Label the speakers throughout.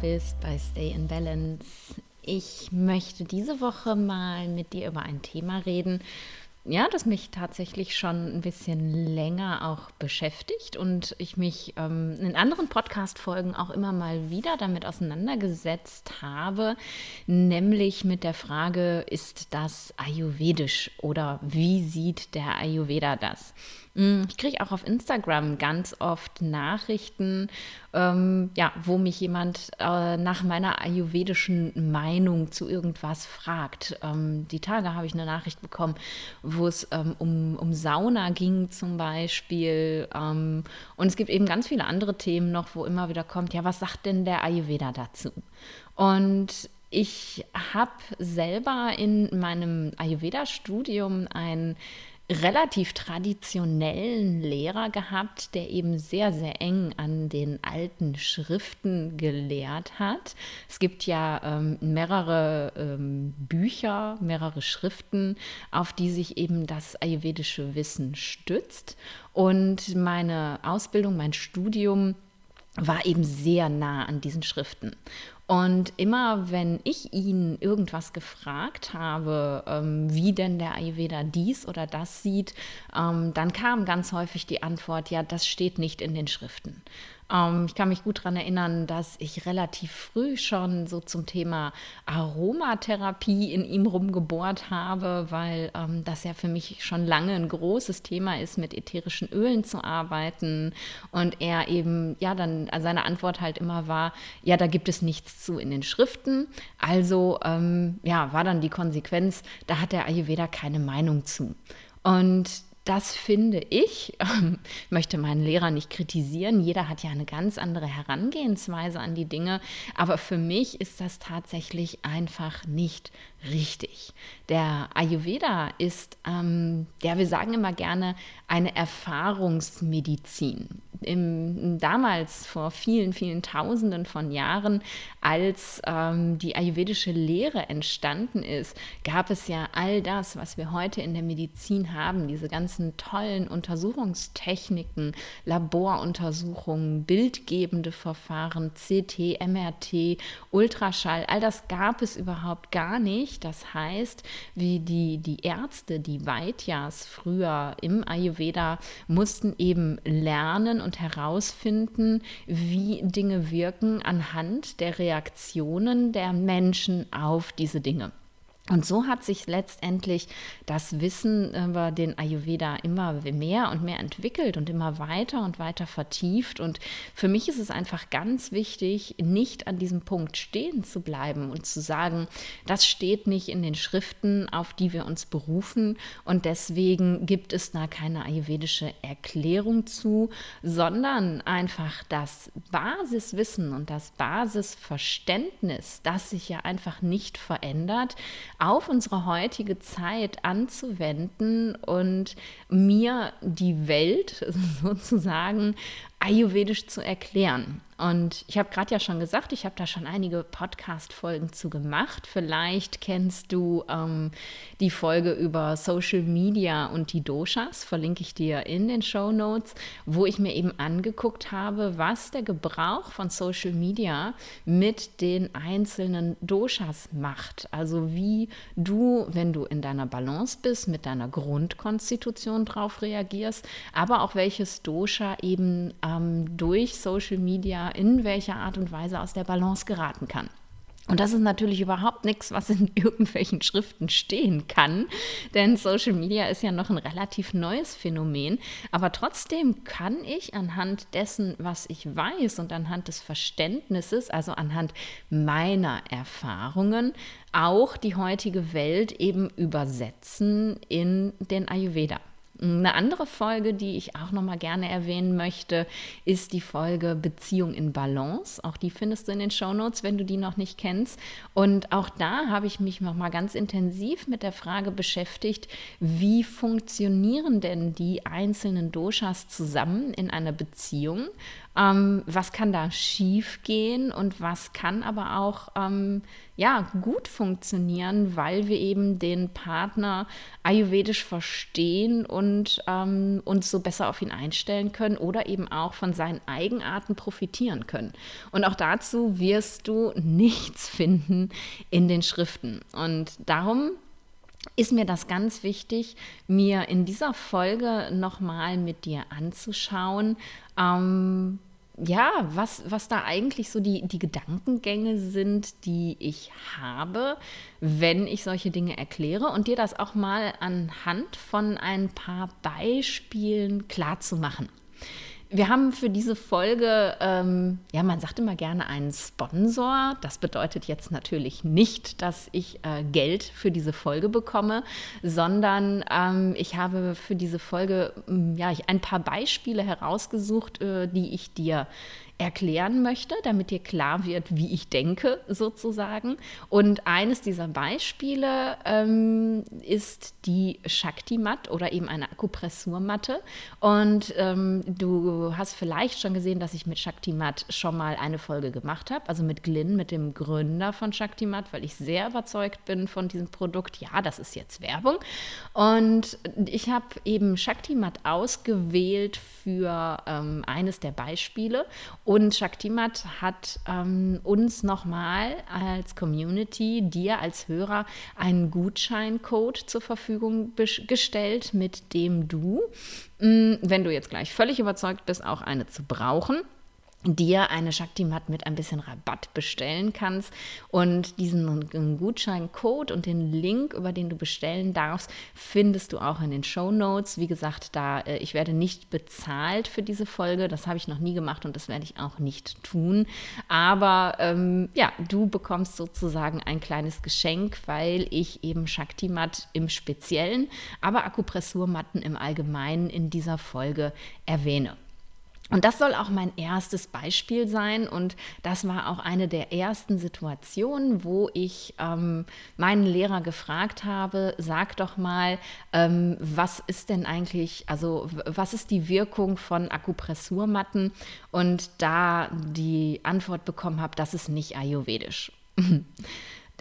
Speaker 1: bist bei Stay in Balance. Ich möchte diese Woche mal mit dir über ein Thema reden, ja, das mich tatsächlich schon ein bisschen länger auch beschäftigt und ich mich ähm, in anderen Podcast-Folgen auch immer mal wieder damit auseinandergesetzt habe, nämlich mit der Frage, ist das ayurvedisch oder wie sieht der Ayurveda das? Hm, ich kriege auch auf Instagram ganz oft Nachrichten, ähm, ja, wo mich jemand äh, nach meiner ayurvedischen Meinung zu irgendwas fragt. Ähm, die Tage habe ich eine Nachricht bekommen, wo es ähm, um, um Sauna ging zum Beispiel. Ähm, und es gibt eben ganz viele andere Themen noch, wo immer wieder kommt, ja, was sagt denn der Ayurveda dazu? Und ich habe selber in meinem Ayurveda-Studium ein relativ traditionellen Lehrer gehabt, der eben sehr, sehr eng an den alten Schriften gelehrt hat. Es gibt ja ähm, mehrere ähm, Bücher, mehrere Schriften, auf die sich eben das ayurvedische Wissen stützt. Und meine Ausbildung, mein Studium, war eben sehr nah an diesen Schriften. Und immer wenn ich ihn irgendwas gefragt habe, ähm, wie denn der Ayurveda dies oder das sieht, ähm, dann kam ganz häufig die Antwort, ja, das steht nicht in den Schriften. Ähm, ich kann mich gut daran erinnern, dass ich relativ früh schon so zum Thema Aromatherapie in ihm rumgebohrt habe, weil ähm, das ja für mich schon lange ein großes Thema ist, mit ätherischen Ölen zu arbeiten. Und er eben, ja, dann seine Antwort halt immer war, ja, da gibt es nichts zu in den Schriften. Also, ähm, ja, war dann die Konsequenz, da hat der Ayurveda keine Meinung zu. Und das finde ich, ähm, möchte meinen Lehrer nicht kritisieren. Jeder hat ja eine ganz andere Herangehensweise an die Dinge. Aber für mich ist das tatsächlich einfach nicht richtig. Der Ayurveda ist, ähm, ja, wir sagen immer gerne, eine Erfahrungsmedizin. Im, damals, vor vielen, vielen Tausenden von Jahren, als ähm, die ayurvedische Lehre entstanden ist, gab es ja all das, was wir heute in der Medizin haben, diese ganzen tollen Untersuchungstechniken, Laboruntersuchungen, bildgebende Verfahren, CT, MRT, Ultraschall, all das gab es überhaupt gar nicht nicht. Das heißt, wie die, die Ärzte, die Vaidyas früher im Ayurveda, mussten eben lernen und herausfinden, wie Dinge wirken anhand der Reaktionen der Menschen auf diese Dinge. Und so hat sich letztendlich das Wissen über den Ayurveda immer mehr und mehr entwickelt und immer weiter und weiter vertieft. Und für mich ist es einfach ganz wichtig, nicht an diesem Punkt stehen zu bleiben und zu sagen, das steht nicht in den Schriften, auf die wir uns berufen. Und deswegen gibt es da keine ayurvedische Erklärung zu, sondern einfach das Basiswissen und das Basisverständnis, das sich ja einfach nicht verändert, auf unsere heutige Zeit anzuwenden und mir die Welt sozusagen ayurvedisch zu erklären. Und ich habe gerade ja schon gesagt, ich habe da schon einige Podcast-Folgen zu gemacht. Vielleicht kennst du ähm, die Folge über Social Media und die Doshas, verlinke ich dir in den Show Notes, wo ich mir eben angeguckt habe, was der Gebrauch von Social Media mit den einzelnen Doshas macht. Also wie du, wenn du in deiner Balance bist, mit deiner Grundkonstitution drauf reagierst, aber auch welches Dosha eben ähm, durch Social Media in welcher Art und Weise aus der Balance geraten kann. Und das ist natürlich überhaupt nichts, was in irgendwelchen Schriften stehen kann, denn Social Media ist ja noch ein relativ neues Phänomen. Aber trotzdem kann ich anhand dessen, was ich weiß und anhand des Verständnisses, also anhand meiner Erfahrungen, auch die heutige Welt eben übersetzen in den Ayurveda. Eine andere Folge, die ich auch noch mal gerne erwähnen möchte, ist die Folge Beziehung in Balance. Auch die findest du in den Show Notes, wenn du die noch nicht kennst. Und auch da habe ich mich noch mal ganz intensiv mit der Frage beschäftigt, wie funktionieren denn die einzelnen Doshas zusammen in einer Beziehung? Ähm, was kann da schief gehen und was kann aber auch ähm, ja gut funktionieren, weil wir eben den Partner ayurvedisch verstehen und ähm, uns so besser auf ihn einstellen können oder eben auch von seinen Eigenarten profitieren können. Und auch dazu wirst du nichts finden in den Schriften. Und darum ist mir das ganz wichtig, mir in dieser Folge nochmal mit dir anzuschauen, ähm, ja, was, was da eigentlich so die, die Gedankengänge sind, die ich habe, wenn ich solche Dinge erkläre und dir das auch mal anhand von ein paar Beispielen klarzumachen. machen. Wir haben für diese Folge, ähm, ja, man sagt immer gerne einen Sponsor. Das bedeutet jetzt natürlich nicht, dass ich äh, Geld für diese Folge bekomme, sondern ähm, ich habe für diese Folge ja, ein paar Beispiele herausgesucht, äh, die ich dir erklären möchte, damit dir klar wird, wie ich denke sozusagen. Und eines dieser Beispiele ähm, ist die Shakti-Mat oder eben eine Akupressurmatte. Und ähm, du hast vielleicht schon gesehen, dass ich mit Shakti-Mat schon mal eine Folge gemacht habe, also mit Glyn, mit dem Gründer von Shakti-Mat, weil ich sehr überzeugt bin von diesem Produkt. Ja, das ist jetzt Werbung. Und ich habe eben Shakti-Mat ausgewählt für ähm, eines der Beispiele und Shaktimat hat ähm, uns nochmal als Community, dir als Hörer, einen Gutscheincode zur Verfügung gestellt, mit dem du, mh, mm, wenn du jetzt gleich völlig überzeugt bist, auch eine zu brauchen, dir eine Shakti-Mat mit ein bisschen Rabatt bestellen kannst. Und diesen Gutscheincode und den Link, über den du bestellen darfst, findest du auch in den Show Notes. Wie gesagt, da äh, ich werde nicht bezahlt für diese Folge. Das habe ich noch nie gemacht und das werde ich auch nicht tun. Aber ähm, ja, du bekommst sozusagen ein kleines Geschenk, weil ich eben Shakti-Mat im Speziellen, aber Akupressurmatten im Allgemeinen in dieser Folge erwähne. Und das soll auch mein erstes Beispiel sein. Und das war auch eine der ersten Situationen, wo ich ähm, meinen Lehrer gefragt habe, sag doch mal, ähm, was ist denn eigentlich, also was ist die Wirkung von Akupressurmatten? Und da die Antwort bekommen habe, das ist nicht ayurvedisch.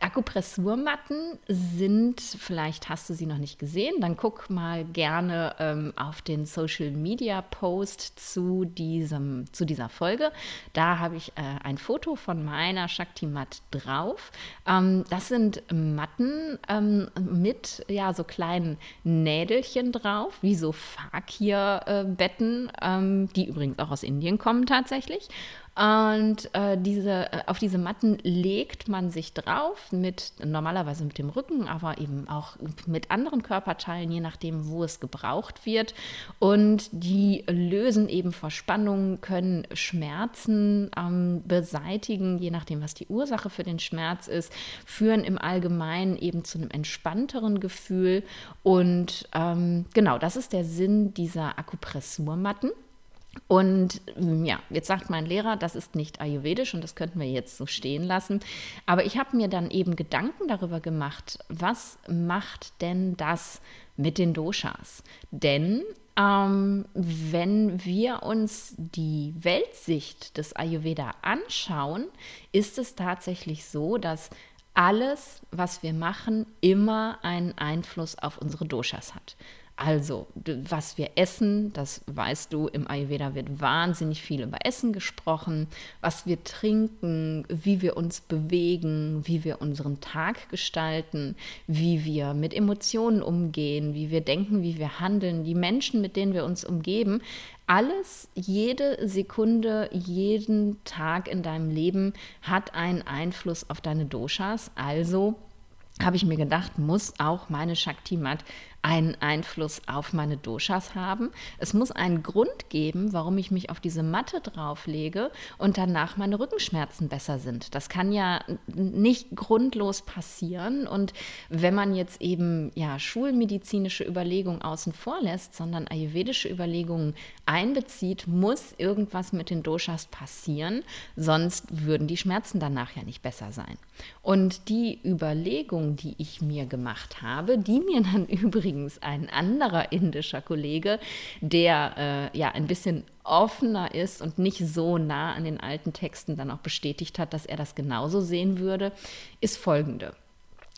Speaker 1: Akupressurmatten sind, vielleicht hast du sie noch nicht gesehen, dann guck mal gerne ähm, auf den Social Media Post zu, diesem, zu dieser Folge. Da habe ich äh, ein Foto von meiner Shakti-Mat drauf. Ähm, das sind Matten ähm, mit ja, so kleinen Nädelchen drauf, wie so Fakir-Betten, äh, die übrigens auch aus Indien kommen tatsächlich. Und äh, diese, äh, auf diese Matten legt man sich drauf, mit, normalerweise mit dem Rücken, aber eben auch mit anderen Körperteilen, je nachdem, wo es gebraucht wird. Und die lösen eben Verspannungen, können Schmerzen ähm, beseitigen, je nachdem, was die Ursache für den Schmerz ist, führen im Allgemeinen eben zu einem entspannteren Gefühl. Und ähm, genau, das ist der Sinn dieser Akupressurmatten. Und mm, ja, jetzt sagt mein Lehrer, das ist nicht ayurvedisch und das könnten wir jetzt so stehen lassen. Aber ich habe mir dann eben Gedanken darüber gemacht, was macht denn das mit den Doshas? Denn ähm, wenn wir uns die Weltsicht des Ayurveda anschauen, ist es tatsächlich so, dass alles, was wir machen, immer einen Einfluss auf unsere Doshas hat. Also, was wir essen, das weißt du, im Ayurveda wird wahnsinnig viel über Essen gesprochen, was wir trinken, wie wir uns bewegen, wie wir unseren Tag gestalten, wie wir mit Emotionen umgehen, wie wir denken, wie wir handeln, die Menschen, mit denen wir uns umgeben. Alles, jede Sekunde, jeden Tag in deinem Leben hat einen Einfluss auf deine Doshas. Also habe ich mir gedacht, muss auch meine Shakti-Mat einen Einfluss auf meine Doshas haben. Es muss einen Grund geben, warum ich mich auf diese Matte drauflege und danach meine Rückenschmerzen besser sind. Das kann ja nicht grundlos passieren. Und wenn man jetzt eben ja schulmedizinische Überlegungen außen vor lässt, sondern ayurvedische Überlegungen einbezieht, muss irgendwas mit den Doshas passieren, sonst würden die Schmerzen danach ja nicht besser sein. Und die Überlegung, die ich mir gemacht habe, die mir dann übrigens übrigens ein anderer indischer Kollege, der äh, ja ein bisschen offener ist und nicht so nah an den alten Texten dann auch bestätigt hat, dass er das genauso sehen würde, ist folgende.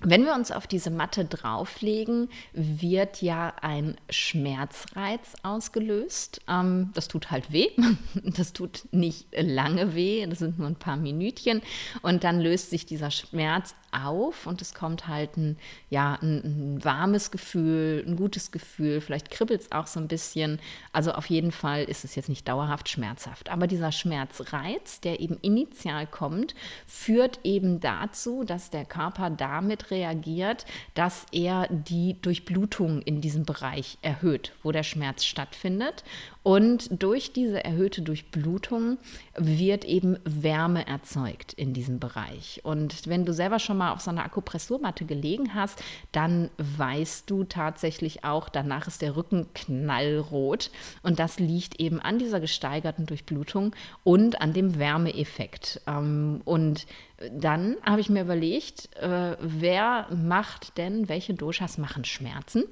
Speaker 1: Wenn wir uns auf diese Matte drauflegen, wird ja ein Schmerzreiz ausgelöst. Ähm, das tut halt weh. Das tut nicht lange weh. Das sind nur ein paar Minütchen. Und dann löst sich dieser Schmerz auf und es kommt halt ein, ja, ein, ein warmes Gefühl, ein gutes Gefühl. Vielleicht kribbelt es auch so ein bisschen. Also auf jeden Fall ist es jetzt nicht dauerhaft schmerzhaft. Aber dieser Schmerzreiz, der eben initial kommt, führt eben dazu, dass der Körper damit reagiert, dass er die Durchblutung in diesem Bereich erhöht, wo der Schmerz stattfindet. Und durch diese erhöhte Durchblutung wird eben Wärme erzeugt in diesem Bereich. Und wenn du selber schon mal auf so einer Akupressurmatte gelegen hast, dann weißt du tatsächlich auch, danach ist der Rücken knallrot. Und das liegt eben an dieser gesteigerten Durchblutung und an dem Wärmeeffekt. Ähm, und dann habe ich mir überlegt, äh, wer macht denn, welche Doshas machen Schmerzen?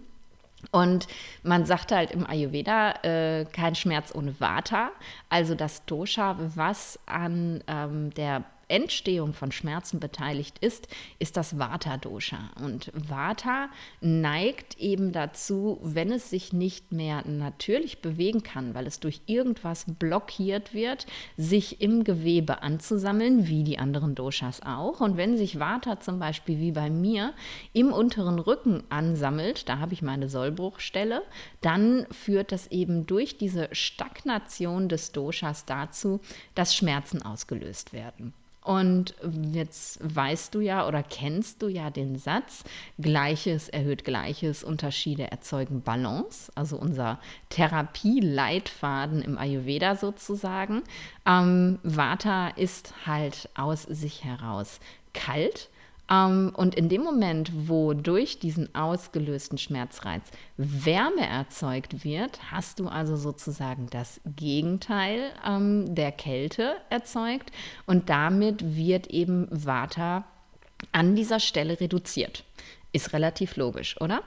Speaker 1: Und man sagt halt im Ayurveda, äh, kein Schmerz ohne Vata. Also das Dosha, was an ähm, der Entstehung von Schmerzen beteiligt ist, ist das Vata-Dosha. Und Vata neigt eben dazu, wenn es sich nicht mehr natürlich bewegen kann, weil es durch irgendwas blockiert wird, sich im Gewebe anzusammeln, wie die anderen Doshas auch. Und wenn sich Vata zum Beispiel wie bei mir im unteren Rücken ansammelt, da habe ich meine Sollbruchstelle, dann führt das eben durch diese Stagnation des Doshas dazu, dass Schmerzen ausgelöst werden. Und jetzt weißt du ja oder kennst du ja den Satz, Gleiches erhöht Gleiches, Unterschiede erzeugen Balance, also unser Therapieleitfaden im Ayurveda sozusagen. Ähm, Vata ist halt aus sich heraus kalt und in dem Moment, wo durch diesen ausgelösten Schmerzreiz Wärme erzeugt wird, hast du also sozusagen das Gegenteil ähm, der Kälte erzeugt und damit wird eben Vata an dieser Stelle reduziert. Ist relativ logisch, oder?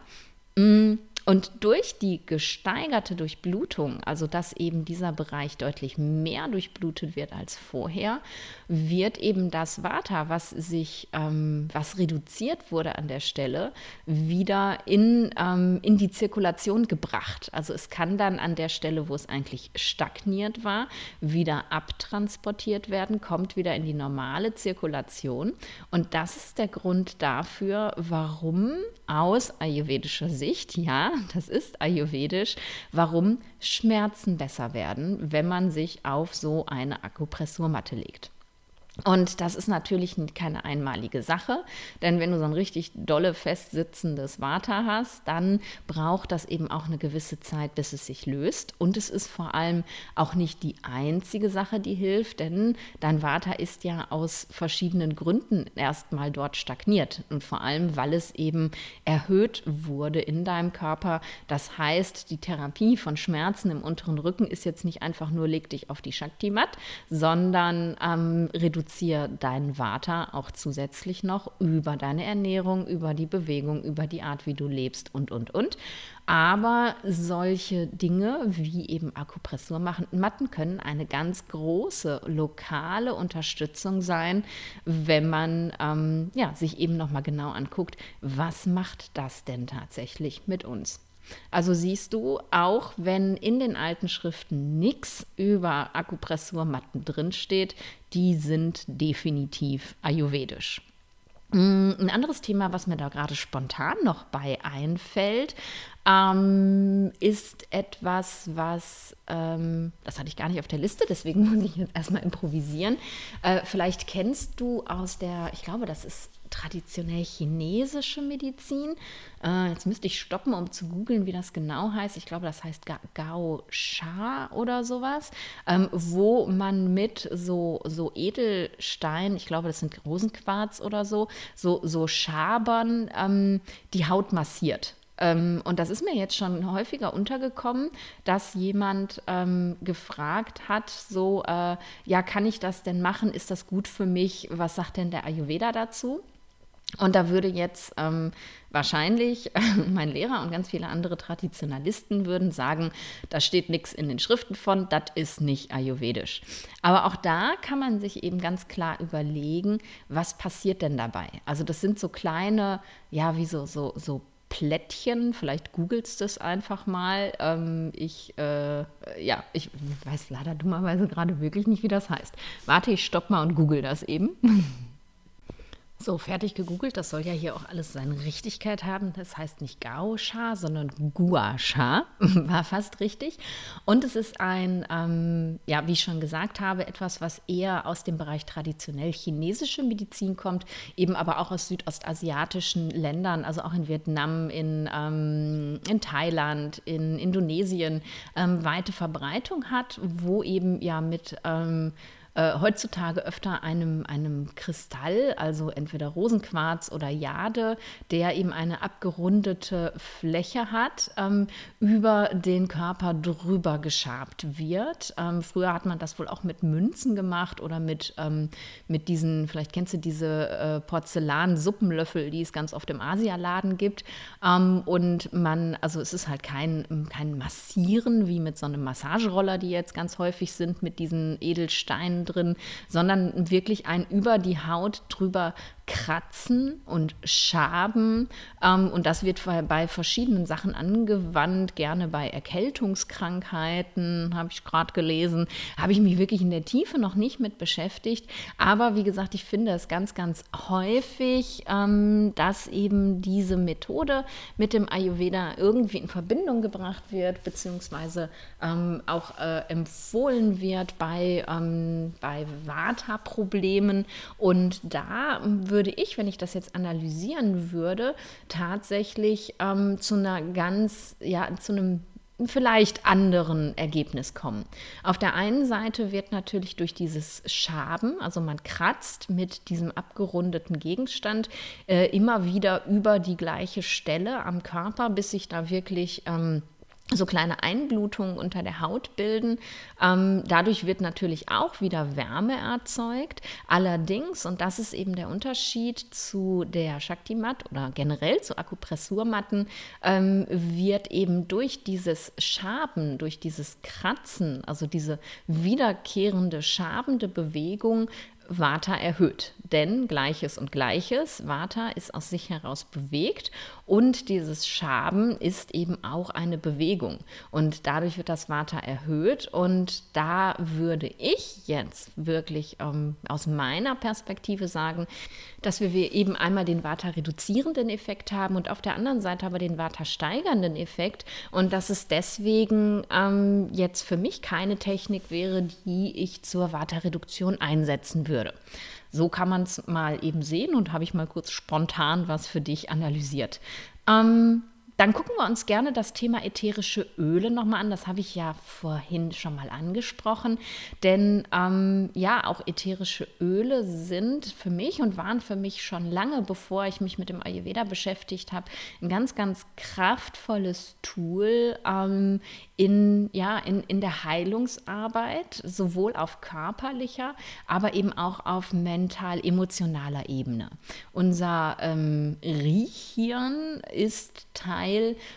Speaker 1: Mm. Und durch die gesteigerte Durchblutung, also dass eben dieser Bereich deutlich mehr durchblutet wird als vorher, wird eben das Vata, was sich, ähm, was reduziert wurde an der Stelle, wieder in, ähm, in die Zirkulation gebracht. Also es kann dann an der Stelle, wo es eigentlich stagniert war, wieder abtransportiert werden, kommt wieder in die normale Zirkulation. Und das ist der Grund dafür, warum aus ayurvedischer Sicht, ja, das ist ayurvedisch, warum Schmerzen besser werden, wenn man sich auf so eine Akupressurmatte legt. Und das ist natürlich keine einmalige Sache, denn wenn du so ein richtig dolle festsitzendes Vata hast, dann braucht das eben auch eine gewisse Zeit, bis es sich löst. Und es ist vor allem auch nicht die einzige Sache, die hilft, denn dein Vata ist ja aus verschiedenen Gründen erstmal dort stagniert. Und vor allem, weil es eben erhöht wurde in deinem Körper. Das heißt, die Therapie von Schmerzen im unteren Rücken ist jetzt nicht einfach nur leg dich auf die Shakti-Mat, sondern ähm, reduziert reduziere deinen Vata auch zusätzlich noch über deine Ernährung, über die Bewegung, über die Art, wie du lebst und, und, und. Aber solche Dinge wie eben Akupressurmatten können eine ganz große lokale Unterstützung sein, wenn man ähm, ja, sich eben nochmal genau anguckt, was macht das denn tatsächlich mit uns. Also siehst du, auch wenn in den alten Schriften nichts über Akupressurmatten drinsteht, die sind definitiv ayurvedisch. Mm, ein anderes Thema, was mir da gerade spontan noch bei einfällt, ähm, ist etwas, was, ähm, das hatte ich gar nicht auf der Liste, deswegen muss ich jetzt erstmal improvisieren. Äh, vielleicht kennst du aus der, ich glaube, das ist traditionell chinesische Medizin. Äh, jetzt müsste ich stoppen, um zu googeln, wie das genau heißt. Ich glaube, das heißt Gao Sha oder sowas, ähm, wo man mit so, so Edelstein, ich glaube, das sind Rosenquarz oder so, so, so Schabern ähm, die Haut massiert. Ähm, und das ist mir jetzt schon häufiger untergekommen, dass jemand ähm, gefragt hat, so, äh, ja, kann ich das denn machen? Ist das gut für mich? Was sagt denn der Ayurveda dazu? Und da würde jetzt ähm, wahrscheinlich mein Lehrer und ganz viele andere Traditionalisten würden sagen, da steht nichts in den Schriften von, das ist nicht ayurvedisch. Aber auch da kann man sich eben ganz klar überlegen, was passiert denn dabei? Also das sind so kleine, ja, wie so, so, so Plättchen, vielleicht googelst du es einfach mal. Ähm, ich, äh, ja, ich weiß leider dummerweise gerade wirklich nicht, wie das heißt. Warte, ich stopp mal und google das eben. So, fertig gegoogelt. Das soll ja hier auch alles seine Richtigkeit haben. Das heißt nicht Gao Sha, sondern Gua Sha. War fast richtig. Und es ist ein, ähm, ja, wie ich schon gesagt habe, etwas, was eher aus dem Bereich traditionell chinesische Medizin kommt, eben aber auch aus südostasiatischen Ländern, also auch in Vietnam, in, ähm, in Thailand, in Indonesien, ähm, weite Verbreitung hat, wo eben ja mit ähm, äh, heutzutage öfter einem, einem Kristall, also entweder Rosenquarz oder Jade, der eben eine abgerundete Fläche hat, ähm, über den Körper drüber geschabt wird. Ähm, früher hat man das wohl auch mit Münzen gemacht oder mit, ähm, mit diesen, vielleicht kennst du diese äh, Porzellan-Suppenlöffel, die es ganz oft im Asialaden gibt. Ähm, und man, also es ist halt kein, kein Massieren wie mit so einem Massageroller, die jetzt ganz häufig sind, mit diesen Edelsteinen drin, sondern wirklich ein über die Haut drüber Kratzen und Schaben. Ähm, und das wird bei verschiedenen Sachen angewandt, gerne bei Erkältungskrankheiten, habe ich gerade gelesen. Habe ich mich wirklich in der Tiefe noch nicht mit beschäftigt. Aber wie gesagt, ich finde es ganz, ganz häufig, ähm, dass eben diese Methode mit dem Ayurveda irgendwie in Verbindung gebracht wird, beziehungsweise ähm, auch äh, empfohlen wird bei, bei Vata-Problemen. Und da würde ich, wenn ich das jetzt analysieren würde, tatsächlich ähm, zu einer ganz, ja, zu einem vielleicht anderen Ergebnis kommen. Auf der einen Seite wird natürlich durch dieses Schaben, also man kratzt mit diesem abgerundeten Gegenstand äh, immer wieder über die gleiche Stelle am Körper, bis sich da wirklich ähm, so kleine Einblutungen unter der Haut bilden. Ähm, dadurch wird natürlich auch wieder Wärme erzeugt. Allerdings, und das ist eben der Unterschied zu der Shakti-Mat oder generell zu Akupressurmatten, ähm, wird eben durch dieses Schaben, durch dieses Kratzen, also diese wiederkehrende schabende Bewegung, Vata erhöht. Denn Gleiches und Gleiches, Vata ist aus sich heraus bewegt und dieses Schaben ist eben auch eine Bewegung. Und dadurch wird das Vata erhöht. Und da würde ich jetzt wirklich ähm, aus meiner Perspektive sagen, dass wir eben einmal den Vata reduzierenden Effekt haben und auf der anderen Seite aber den Vata steigernden Effekt. Und dass es deswegen ähm, jetzt für mich keine Technik wäre, die ich zur Vata Reduktion einsetzen würde. So kann man es mal eben sehen und habe ich mal kurz spontan was für dich analysiert. Ähm, dann gucken wir uns gerne das Thema ätherische Öle nochmal an. Das habe ich ja vorhin schon mal angesprochen. Denn ähm, ja, auch ätherische Öle sind für mich und waren für mich schon lange, bevor ich mich mit dem Ayurveda beschäftigt habe, ein ganz, ganz kraftvolles Tool ähm, in, ja, in, in der Heilungsarbeit, sowohl auf körperlicher, aber eben auch auf mental-emotionaler Ebene. Unser ähm, Riechhirn ist Teil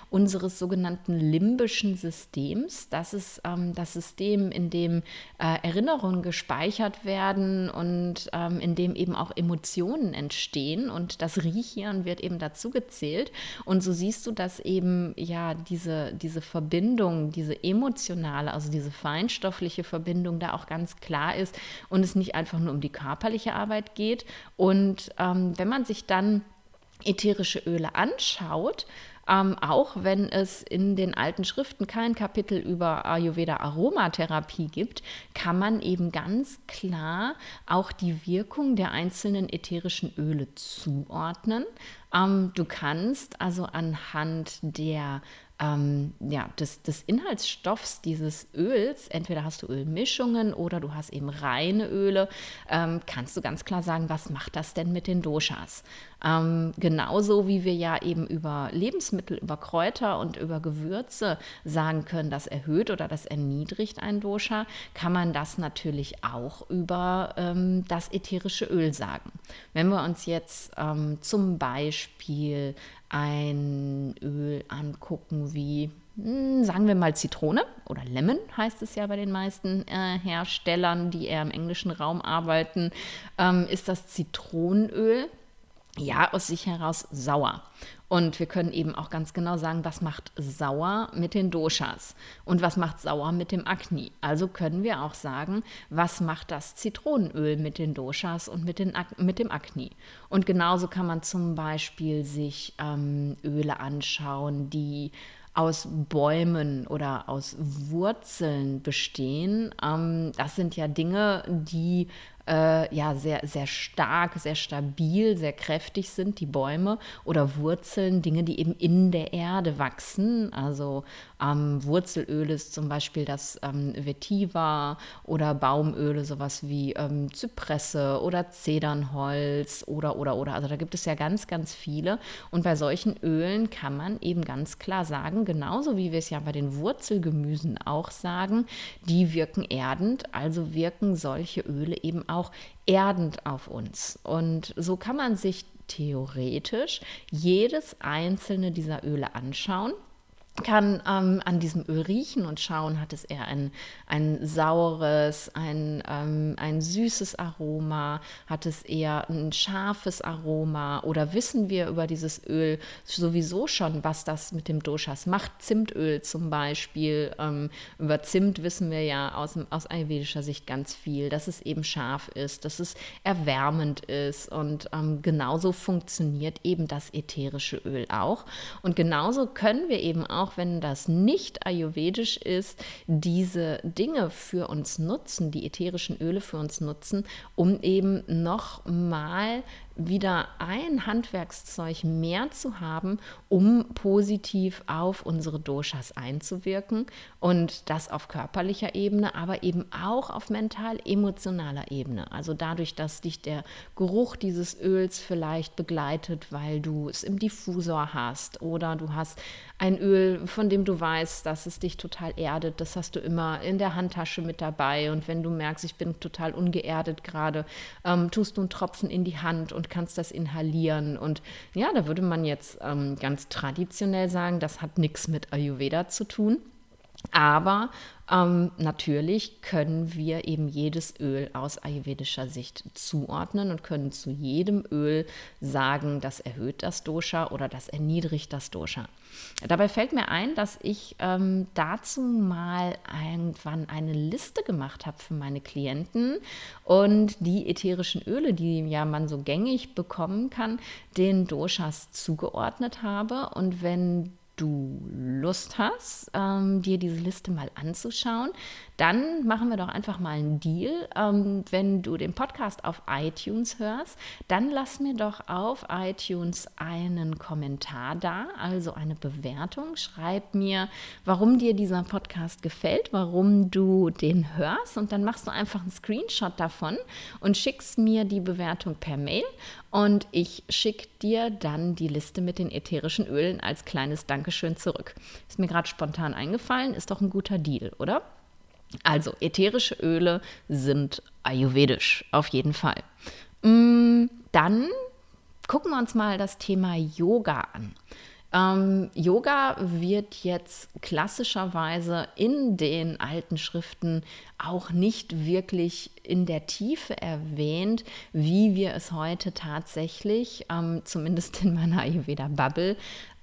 Speaker 1: unseres sogenannten limbischen Systems. Das ist ähm, das System, in dem äh, Erinnerungen gespeichert werden und ähm, in dem eben auch Emotionen entstehen. Und das Riechhirn wird eben dazu gezählt. Und so siehst du, dass eben ja diese, diese Verbindung, diese emotionale, also diese feinstoffliche Verbindung da auch ganz klar ist und es nicht einfach nur um die körperliche Arbeit geht. Und ähm, wenn man sich dann ätherische Öle anschaut, ähm, auch wenn es in den alten Schriften kein Kapitel über Ayurveda Aromatherapie gibt, kann man eben ganz klar auch die Wirkung der einzelnen ätherischen Öle zuordnen. Ähm, du kannst also anhand der ähm, ja, des, des Inhaltsstoffs dieses Öls, entweder hast du Ölmischungen oder du hast eben reine Öle, ähm, kannst du ganz klar sagen, was macht das denn mit den Doshas? Ähm, genauso wie wir ja eben über Lebensmittel, über Kräuter und über Gewürze sagen können, das erhöht oder das erniedrigt ein Dosha, kann man das natürlich auch über ähm, das ätherische Öl sagen. Wenn wir uns jetzt ähm, zum Beispiel ein Öl angucken wie hm, sagen wir mal Zitrone oder Lemon heißt es ja bei den meisten äh, Herstellern, die eher im englischen Raum arbeiten, ähm, ist das Zitronenöl ja aus sich heraus sauer. Und wir können eben auch ganz genau sagen, was macht sauer mit den Doshas und was macht sauer mit dem Agni. Also können wir auch sagen, was macht das Zitronenöl mit den Doshas und mit, den, mit dem Agni. Und genauso kann man zum Beispiel sich ähm, Öle anschauen, die aus Bäumen oder aus Wurzeln bestehen. Ähm, das sind ja Dinge, die äh, ja sehr, sehr stark, sehr stabil, sehr kräftig sind, die Bäume oder Wurzeln, Dinge, die eben in der Erde wachsen. Also ähm, Wurzelöl ist zum Beispiel das ähm, Vetiver oder Baumöle, sowas wie ähm, Zypresse oder Zedernholz oder, oder, oder. Also da gibt es ja ganz, ganz viele. Und bei solchen Ölen kann man eben ganz klar sagen, genauso wie wir es ja bei den Wurzelgemüsen auch sagen, die wirken erdend, also wirken solche Öle eben auch erdend auf uns. Und so kann man sich theoretisch jedes einzelne dieser Öle anschauen kann ähm, an diesem Öl riechen und schauen, hat es eher ein, ein saures, ein, ähm, ein süßes Aroma, hat es eher ein scharfes Aroma oder wissen wir über dieses Öl sowieso schon, was das mit dem Doshas macht. Zimtöl zum Beispiel, ähm, über Zimt wissen wir ja aus, aus ayurvedischer Sicht ganz viel, dass es eben scharf ist, dass es erwärmend ist und ähm, genauso funktioniert eben das ätherische Öl auch. Und genauso können wir eben auch auch wenn das nicht ayurvedisch ist, diese Dinge für uns nutzen, die ätherischen Öle für uns nutzen, um eben nochmal wieder ein Handwerkszeug mehr zu haben, um positiv auf unsere Doshas einzuwirken und das auf körperlicher Ebene, aber eben auch auf mental-emotionaler Ebene. Also dadurch, dass dich der Geruch dieses Öls vielleicht begleitet, weil du es im Diffusor hast oder du hast ein Öl, von dem du weißt, dass es dich total erdet, das hast du immer in der Handtasche mit dabei und wenn du merkst, ich bin total ungeerdet gerade, ähm, tust du einen Tropfen in die Hand und und kannst das inhalieren. Und ja, da würde man jetzt ähm, ganz traditionell sagen, das hat nichts mit Ayurveda zu tun. Aber ähm, natürlich können wir eben jedes Öl aus ayurvedischer Sicht zuordnen und können zu jedem Öl sagen, das erhöht das Dosha oder das erniedrigt das Dosha. Dabei fällt mir ein, dass ich ähm, dazu mal irgendwann eine Liste gemacht habe für meine Klienten und die ätherischen Öle, die ja man so gängig bekommen kann, den Doshas zugeordnet habe. Und wenn du Lust hast, ähm, dir diese Liste mal anzuschauen, dann machen wir doch einfach mal einen Deal. Ähm, wenn du den Podcast auf iTunes hörst, dann lass mir doch auf iTunes einen Kommentar da, also eine Bewertung. Schreib mir, warum dir dieser Podcast gefällt, warum du den hörst und dann machst du einfach einen Screenshot davon und schickst mir die Bewertung per Mail und ich schicke dir dann die Liste mit den ätherischen Ölen als kleines Dankeschön zurück. Ist mir gerade spontan eingefallen, ist doch ein guter Deal, oder? Also, ätherische Öle sind ayurvedisch, auf jeden Fall. Mm, dann gucken wir uns mal das Thema Yoga an. Ähm, Yoga wird jetzt klassischerweise in den alten Schriften auch nicht wirklich in der Tiefe erwähnt, wie wir es heute tatsächlich, ähm, zumindest in meiner Ayurveda-Bubble,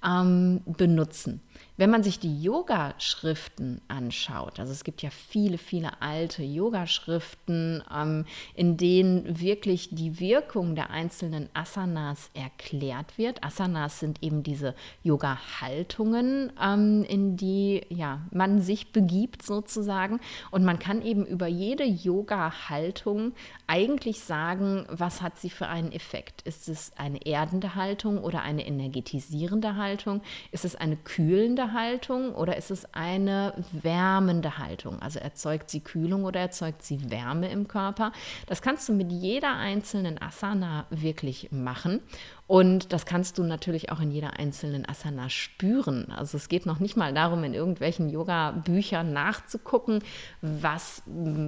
Speaker 1: ähm, benutzen. Wenn man sich die Yoga-Schriften anschaut, also es gibt ja viele, viele alte Yoga-Schriften, ähm, in denen wirklich die Wirkung der einzelnen Asanas erklärt wird. Asanas sind eben diese Yoga-Haltungen, ähm, in die ja, man sich begibt sozusagen. Und man kann eben über jede Yoga-Haltung eigentlich sagen, was hat sie für einen Effekt. Ist es eine erdende Haltung oder eine energetisierende Haltung? Ist es eine kühlende Haltung oder ist es eine wärmende Haltung? Also erzeugt sie Kühlung oder erzeugt sie Wärme im Körper? Das kannst du mit jeder einzelnen Asana wirklich machen. Und das kannst du natürlich auch in jeder einzelnen Asana spüren. Also es geht noch nicht mal darum, in irgendwelchen Yoga-Büchern nachzugucken, was,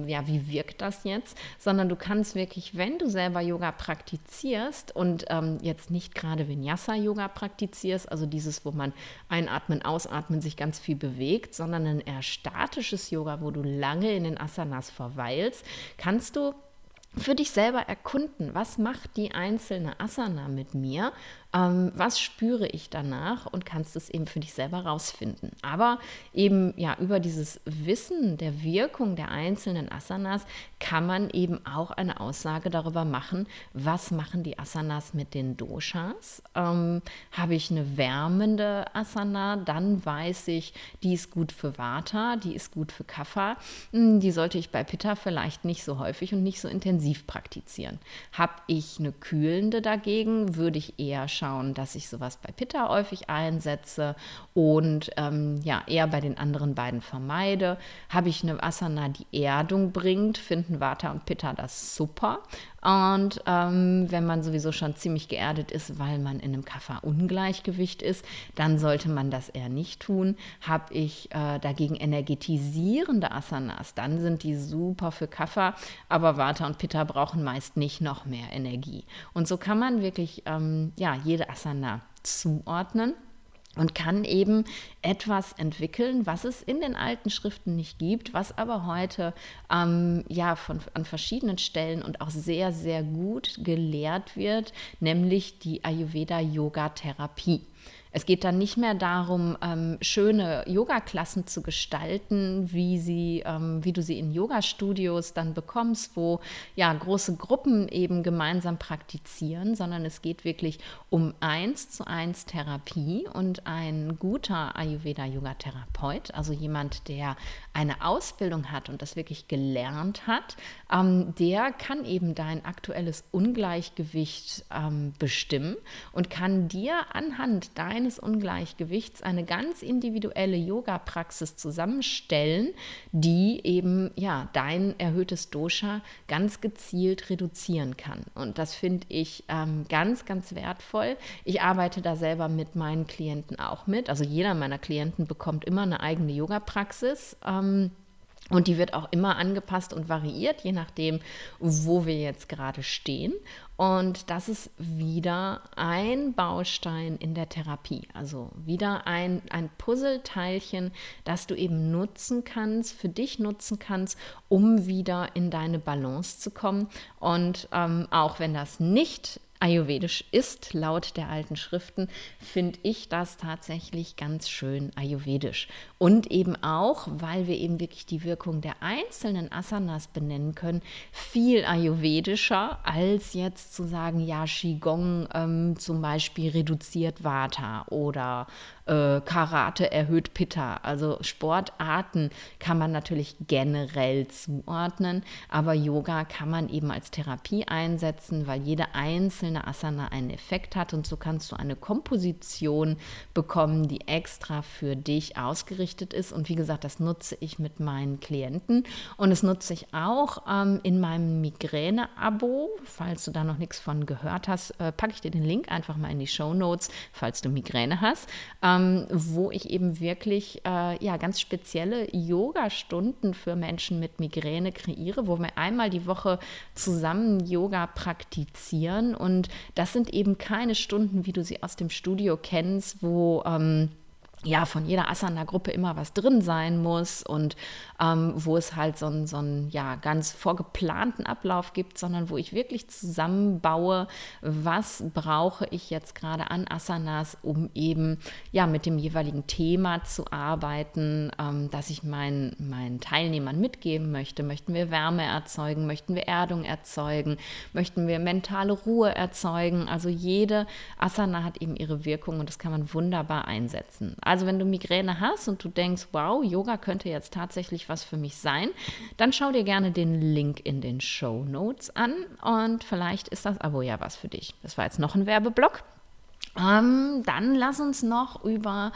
Speaker 1: ja, wie wirkt das jetzt, sondern du kannst wirklich, wenn du selber Yoga praktizierst und ähm, jetzt nicht gerade Vinyasa-Yoga praktizierst, also dieses, wo man einatmen, ausatmen, sich ganz viel bewegt, sondern ein eher statisches Yoga, wo du lange in den Asanas verweilst, kannst du für dich selber erkunden, was macht die einzelne Asana mit mir ähm, was spüre ich danach und kannst es eben für dich selber rausfinden. Aber eben ja über dieses Wissen der Wirkung der einzelnen Asanas kann man eben auch eine Aussage darüber machen, was machen die Asanas mit den Doshas. Ähm, Habe ich eine wärmende Asana, dann weiß ich, die ist gut für Vata, die ist gut für Kapha. Hm, die sollte ich bei Pitta vielleicht nicht so häufig und nicht so intensiv praktizieren. Habe ich eine kühlende dagegen, würde ich eher schauen, dass ich sowas bei Pitta häufig einsetze und ähm, ja, eher bei den anderen beiden vermeide. Habe ich eine Asana, die Erdung bringt, finden Vata und Pitta das super. Und ähm, wenn man sowieso schon ziemlich geerdet ist, weil man in einem Kapha-Ungleichgewicht ist, dann sollte man das eher nicht tun. Habe ich äh, dagegen energetisierende Asanas, dann sind die super für Kapha, aber Vata und Pitta brauchen meist nicht noch mehr Energie. Und so kann man wirklich ähm, ja, jede Asana zuordnen und kann eben etwas entwickeln, was es in den alten Schriften nicht gibt, was aber heute ähm, ja von, an verschiedenen Stellen und auch sehr, sehr gut gelehrt wird, nämlich die Ayurveda-Yoga-Therapie. Es geht dann nicht mehr darum, ähm, schöne Yoga-Klassen zu gestalten, wie, sie, ähm, wie du sie in Yoga-Studios dann bekommst, wo ja große Gruppen eben gemeinsam praktizieren, sondern es geht wirklich um eins zu eins Therapie und ein guter Ayurveda-Yoga-Therapeut, also jemand, der eine Ausbildung hat und das wirklich gelernt hat, ähm, der kann eben dein aktuelles Ungleichgewicht ähm, bestimmen und kann dir anhand deines Ungleichgewichts eine ganz individuelle Yoga-Praxis zusammenstellen, die eben ja dein erhöhtes Dosha ganz gezielt reduzieren kann. Und das finde ich ähm, ganz, ganz wertvoll. Ich arbeite da selber mit meinen Klienten auch mit. Also jeder meiner Klienten bekommt immer eine eigene Yoga-Praxis. Ähm, und die wird auch immer angepasst und variiert, je nachdem, wo wir jetzt gerade stehen. Und das ist wieder ein Baustein in der Therapie. Also wieder ein, ein Puzzleteilchen, das du eben nutzen kannst, für dich nutzen kannst, um wieder in deine Balance zu kommen. Und ähm, auch wenn das nicht ayurvedisch ist, laut der alten Schriften, finde ich das tatsächlich ganz schön ayurvedisch. Und eben auch, weil wir eben wirklich die Wirkung der einzelnen Asanas benennen können, viel ayurvedischer als jetzt zu sagen, ja, Qigong ähm, zum Beispiel reduziert Vata oder äh, Karate erhöht Pitta. Also Sportarten kann man natürlich generell zuordnen, aber Yoga kann man eben als Therapie einsetzen, weil jede einzelne Asana einen Effekt hat und so kannst du eine Komposition bekommen, die extra für dich ausgerichtet ist. Und wie gesagt, das nutze ich mit meinen Klienten und das nutze ich auch ähm, in meinem Migräne-Abo. Falls du da noch nichts von gehört hast, äh, packe ich dir den Link einfach mal in die Show Notes, falls du Migräne hast. Ähm, ähm, wo ich eben wirklich äh, ja, ganz spezielle Yoga-Stunden für Menschen mit Migräne kreiere, wo wir einmal die Woche zusammen Yoga praktizieren. Und das sind eben keine Stunden, wie du sie aus dem Studio kennst, wo ähm, ja, von jeder Asana-Gruppe immer was drin sein muss und ähm, wo es halt so einen so ja, ganz vorgeplanten Ablauf gibt, sondern wo ich wirklich zusammenbaue, was brauche ich jetzt gerade an Asanas, um eben ja mit dem jeweiligen Thema zu arbeiten, ähm, das ich meinen, meinen Teilnehmern mitgeben möchte. Möchten wir Wärme erzeugen, möchten wir Erdung erzeugen, möchten wir mentale Ruhe erzeugen. Also jede Asana hat eben ihre Wirkung und das kann man wunderbar einsetzen. Also wenn du Migräne hast und du denkst, wow, Yoga könnte jetzt tatsächlich was für mich sein, dann schau dir gerne den Link in den Show Notes an und vielleicht ist das Abo ja was für dich. Das war jetzt noch ein Werbeblock. Ähm, dann lass uns noch über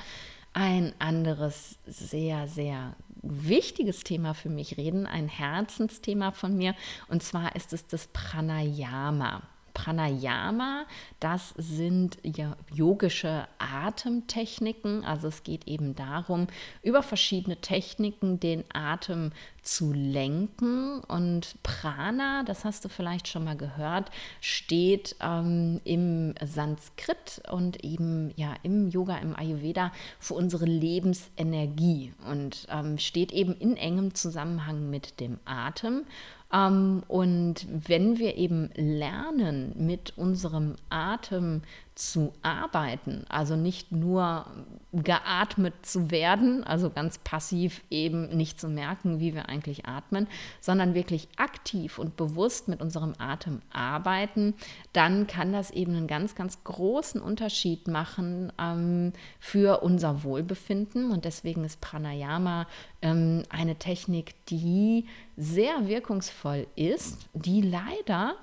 Speaker 1: ein anderes sehr, sehr wichtiges Thema für mich reden, ein Herzensthema von mir. Und zwar ist es das Pranayama. Pranayama, das sind ja yogische Atemtechniken. Also es geht eben darum, über verschiedene Techniken den Atem zu lenken. Und Prana, das hast du vielleicht schon mal gehört, steht ähm, im Sanskrit und eben ja im Yoga, im Ayurveda für unsere Lebensenergie und ähm, steht eben in engem Zusammenhang mit dem Atem. Ähm, und wenn wir eben lernen, mit unserem Atem zu arbeiten, also nicht nur geatmet zu werden, also ganz passiv eben nicht zu merken, wie wir eigentlich atmen, sondern wirklich aktiv und bewusst mit unserem Atem arbeiten, dann kann das eben einen ganz, ganz großen Unterschied machen ähm, für unser Wohlbefinden. Und deswegen ist Pranayama ähm, eine Technik, die sehr wirkungsvoll ist, die leider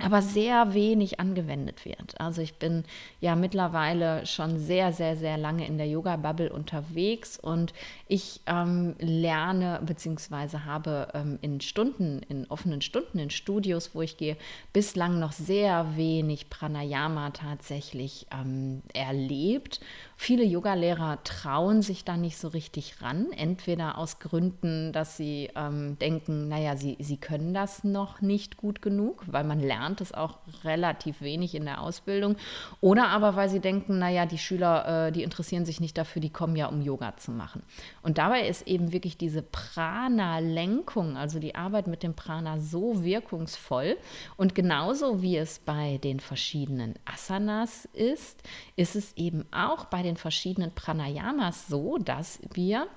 Speaker 1: aber sehr wenig angewendet wird. Also ich bin ja mittlerweile schon sehr, sehr, sehr lange in der Yoga-Bubble unterwegs und ich ähm, lerne bzw. habe ähm, in Stunden, in offenen Stunden, in Studios, wo ich gehe, bislang noch sehr wenig Pranayama tatsächlich ähm, erlebt. Viele Yogalehrer trauen sich da nicht so richtig ran, entweder aus Gründen, dass sie ähm, denken, naja, sie, sie können das noch nicht gut genug, weil man lernt es auch relativ wenig in der Ausbildung, oder aber weil sie denken, naja, die Schüler, äh, die interessieren sich nicht dafür, die kommen ja, um Yoga zu machen. Und dabei ist eben wirklich diese Prana-Lenkung, also die Arbeit mit dem Prana, so wirkungsvoll. Und genauso wie es bei den verschiedenen Asanas ist, ist es eben auch bei den verschiedenen Pranayamas so, dass wir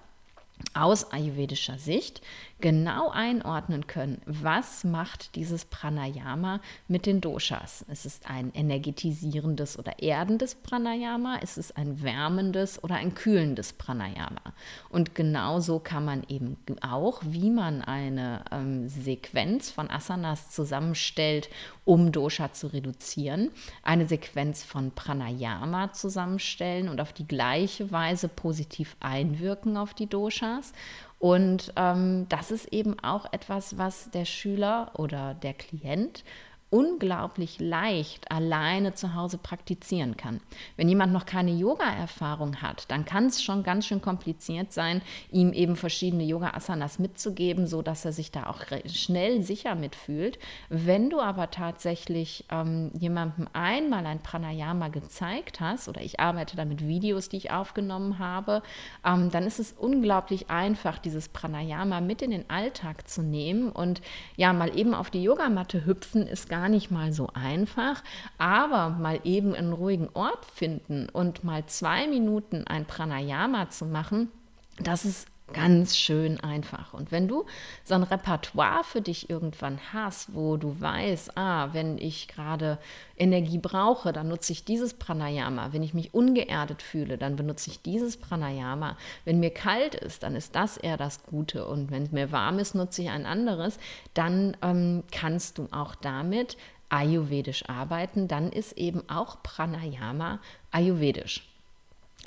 Speaker 1: aus ayurvedischer Sicht genau einordnen können, was macht dieses Pranayama mit den Doshas. Es ist ein energetisierendes oder erdendes Pranayama, es ist ein wärmendes oder ein kühlendes Pranayama. Und genauso kann man eben auch, wie man eine ähm, Sequenz von Asanas zusammenstellt, um Dosha zu reduzieren, eine Sequenz von Pranayama zusammenstellen und auf die gleiche Weise positiv einwirken auf die Doshas. Und ähm, das ist eben auch etwas, was der Schüler oder der Klient unglaublich leicht alleine zu Hause praktizieren kann. Wenn jemand noch keine Yoga-Erfahrung hat, dann kann es schon ganz schön kompliziert sein, ihm eben verschiedene Yoga-Asanas mitzugeben, so dass er sich da auch schnell sicher mitfühlt. Wenn du aber tatsächlich ähm, jemandem einmal ein Pranayama gezeigt hast, oder ich arbeite da mit Videos, die ich aufgenommen habe, ähm, dann ist es unglaublich einfach, dieses Pranayama mit in den Alltag zu nehmen und ja, mal eben auf die Yogamatte hüpfen ist gar gar nicht mal so einfach, aber mal eben einen ruhigen Ort finden und mal zwei Minuten ein Pranayama zu machen, das ist ganz schön einfach. Und wenn du so ein Repertoire für dich irgendwann hast, wo du weißt, ah, wenn ich gerade Energie brauche, dann nutze ich dieses Pranayama. Wenn ich mich ungeerdet fühle, dann benutze ich dieses Pranayama. Wenn mir kalt ist, dann ist das eher das Gute. Und wenn es mir warm ist, nutze ich ein anderes. Dann ähm, kannst du auch damit ayurvedisch arbeiten. Dann ist eben auch Pranayama ayurvedisch.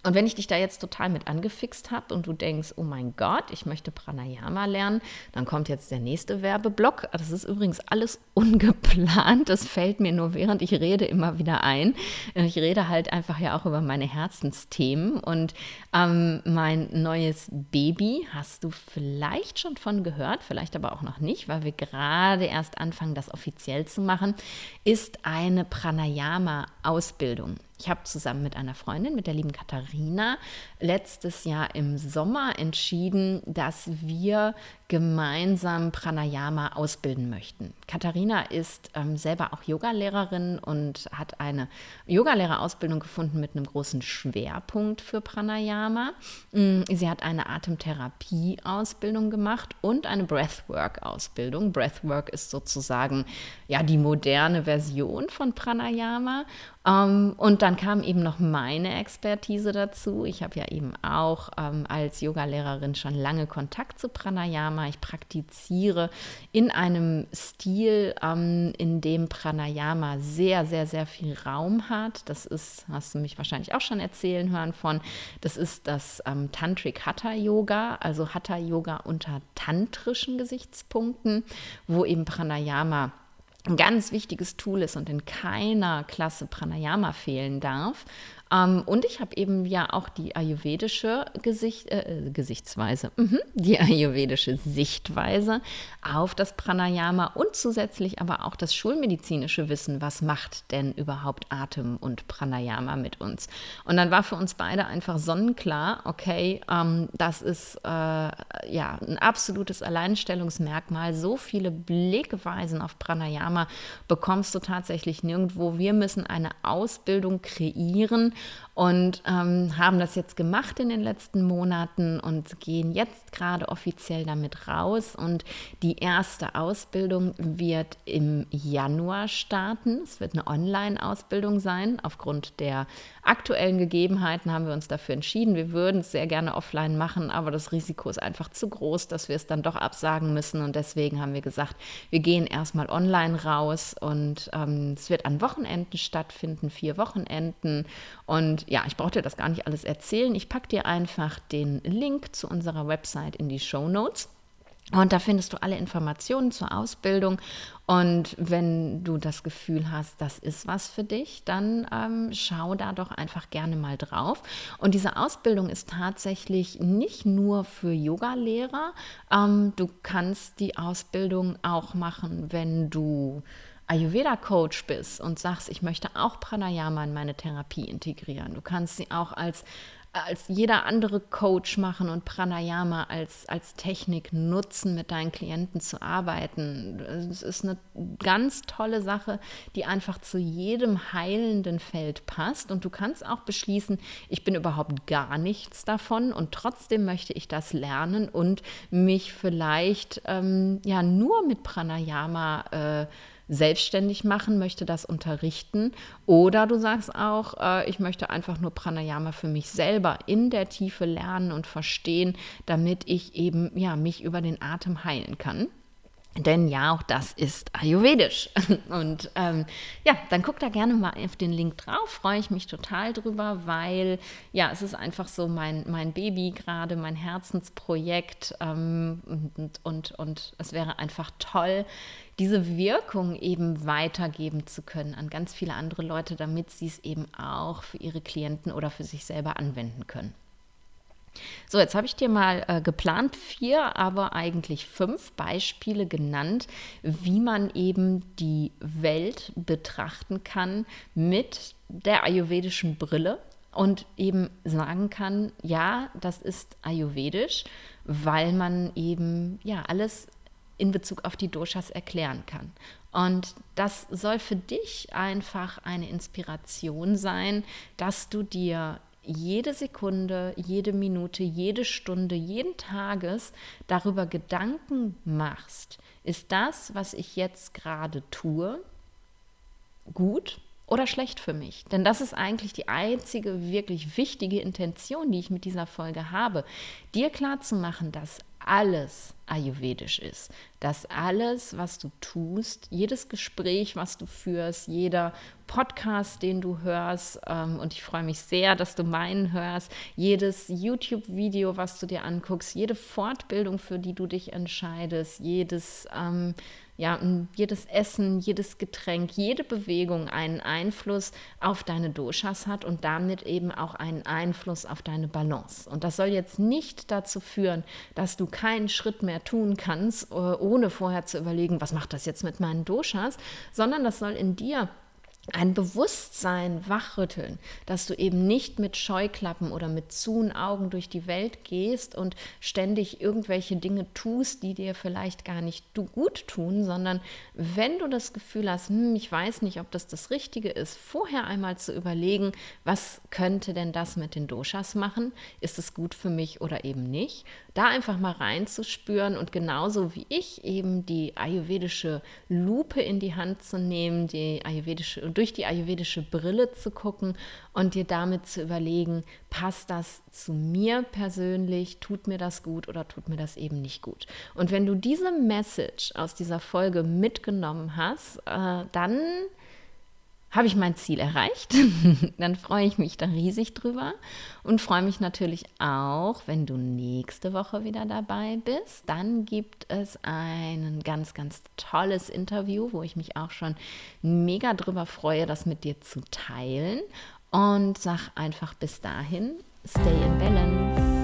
Speaker 1: Und wenn ich dich da jetzt total mit angefixt habe und du denkst, oh mein Gott, ich möchte Pranayama lernen, dann kommt jetzt der nächste Werbeblock. Das ist übrigens alles ungeplant. Das fällt mir nur während ich rede immer wieder ein. Ich rede halt einfach ja auch über meine Herzensthemen. Und ähm, mein neues Baby hast du vielleicht schon von gehört, vielleicht aber auch noch nicht, weil wir gerade erst anfangen, das offiziell zu machen, ist eine Pranayama-Ausbildung. Ich habe zusammen mit einer Freundin, mit der lieben Katharina, letztes Jahr im Sommer entschieden, dass wir gemeinsam Pranayama ausbilden möchten. Katharina ist ähm, selber auch Yogalehrerin und hat eine Yogalehrerausbildung gefunden mit einem großen Schwerpunkt für Pranayama. Mm, sie hat eine Atemtherapie-Ausbildung gemacht und eine Breathwork-Ausbildung. Breathwork ist sozusagen ja die moderne Version von Pranayama. Ähm, und dann kam eben noch meine Expertise dazu. Ich habe ja eben auch ähm, als Yogalehrerin schon lange Kontakt zu Pranayama. Ich praktiziere in einem Stil, ähm, in dem Pranayama sehr, sehr, sehr viel Raum hat. Das ist, hast du mich wahrscheinlich auch schon erzählen hören von, das ist das ähm, Tantric Hatha Yoga, also Hatha Yoga unter tantrischen Gesichtspunkten, wo eben Pranayama ein ganz wichtiges Tool ist und in keiner Klasse Pranayama fehlen darf. Ähm, und ich habe eben ja auch die ayurvedische Gesicht, äh, Gesichtsweise, mhm, die ayurvedische Sichtweise auf das Pranayama und zusätzlich aber auch das schulmedizinische Wissen, was macht denn überhaupt Atem und Pranayama mit uns. Und dann war für uns beide einfach sonnenklar, okay, ähm, das ist äh, ja ein absolutes Alleinstellungsmerkmal. So viele Blickweisen auf Pranayama bekommst du tatsächlich nirgendwo. Wir müssen eine Ausbildung kreieren, und ähm, haben das jetzt gemacht in den letzten Monaten und gehen jetzt gerade offiziell damit raus. Und die erste Ausbildung wird im Januar starten. Es wird eine Online-Ausbildung sein. Aufgrund der aktuellen Gegebenheiten haben wir uns dafür entschieden. Wir würden es sehr gerne offline machen, aber das Risiko ist einfach zu groß, dass wir es dann doch absagen müssen. Und deswegen haben wir gesagt, wir gehen erstmal online raus und ähm, es wird an Wochenenden stattfinden, vier Wochenenden. Und ja, ich brauche dir das gar nicht alles erzählen. Ich packe dir einfach den Link zu unserer Website in die Show Notes. Und da findest du alle Informationen zur Ausbildung. Und wenn du das Gefühl hast, das ist was für dich, dann ähm, schau da doch einfach gerne mal drauf. Und diese Ausbildung ist tatsächlich nicht nur für Yogalehrer. Ähm, du kannst die Ausbildung auch machen, wenn du Ayurveda-Coach bist und sagst, ich möchte auch Pranayama in meine Therapie integrieren. Du kannst sie auch als als jeder andere Coach machen und Pranayama als, als Technik nutzen, mit deinen Klienten zu arbeiten. Es ist eine ganz tolle Sache, die einfach zu jedem heilenden Feld passt. Und du kannst auch beschließen, ich bin überhaupt gar nichts davon und trotzdem möchte ich das lernen und mich vielleicht ähm, ja nur mit Pranayama äh, selbstständig machen, möchte das unterrichten. Oder du sagst auch, äh, ich möchte einfach nur Pranayama für mich selber in der Tiefe lernen und verstehen, damit ich eben ja, mich über den Atem heilen kann. Denn ja, auch das ist ayurvedisch. Und ähm, ja, dann guck da gerne mal auf den Link drauf. Freue ich mich total drüber, weil ja, es ist einfach so mein, mein Baby gerade, mein Herzensprojekt. Ähm, und, und, und es wäre einfach toll, diese Wirkung eben weitergeben zu können an ganz viele andere Leute, damit sie es eben auch für ihre Klienten oder für sich selber anwenden können. So, jetzt habe ich dir mal äh, geplant vier, aber eigentlich fünf Beispiele genannt, wie man eben die Welt betrachten kann mit der ayurvedischen Brille und eben sagen kann, ja, das ist ayurvedisch, weil man eben ja alles in Bezug auf die Doshas erklären kann. Und das soll für dich einfach eine Inspiration sein, dass du dir jede Sekunde, jede Minute, jede Stunde, jeden Tages darüber Gedanken machst, ist das, was ich jetzt gerade tue, gut oder schlecht für mich? Denn das ist eigentlich die einzige wirklich wichtige Intention, die ich mit dieser Folge habe, dir klarzumachen, dass alles ayurvedisch ist, dass alles, was du tust, jedes Gespräch, was du führst, jeder Podcast, den du hörst, ähm, und ich freue mich sehr, dass du meinen hörst, jedes YouTube-Video, was du dir anguckst, jede Fortbildung, für die du dich entscheidest, jedes ähm, ja, jedes Essen, jedes Getränk, jede Bewegung einen Einfluss auf deine Doshas hat und damit eben auch einen Einfluss auf deine Balance. Und das soll jetzt nicht dazu führen, dass du keinen Schritt mehr tun kannst, äh, ohne vorher zu überlegen, was macht das jetzt mit meinen Doshas, sondern das soll in dir ein Bewusstsein wachrütteln, dass du eben nicht mit Scheuklappen oder mit zuen Augen durch die Welt gehst und ständig irgendwelche Dinge tust, die dir vielleicht gar nicht gut tun, sondern wenn du das Gefühl hast, hm, ich weiß nicht, ob das das Richtige ist, vorher einmal zu überlegen, was könnte denn das mit den Doshas machen? Ist es gut für mich oder eben nicht? Da einfach mal reinzuspüren und genauso wie ich eben die ayurvedische Lupe in die Hand zu nehmen, die ayurvedische durch die ayurvedische Brille zu gucken und dir damit zu überlegen, passt das zu mir persönlich, tut mir das gut oder tut mir das eben nicht gut. Und wenn du diese Message aus dieser Folge mitgenommen hast, äh, dann habe ich mein Ziel erreicht. Dann freue ich mich da riesig drüber und freue mich natürlich auch, wenn du nächste Woche wieder dabei bist. Dann gibt es ein ganz, ganz tolles Interview, wo ich mich auch schon mega drüber freue, das mit dir zu teilen. Und sag einfach bis dahin, stay in balance.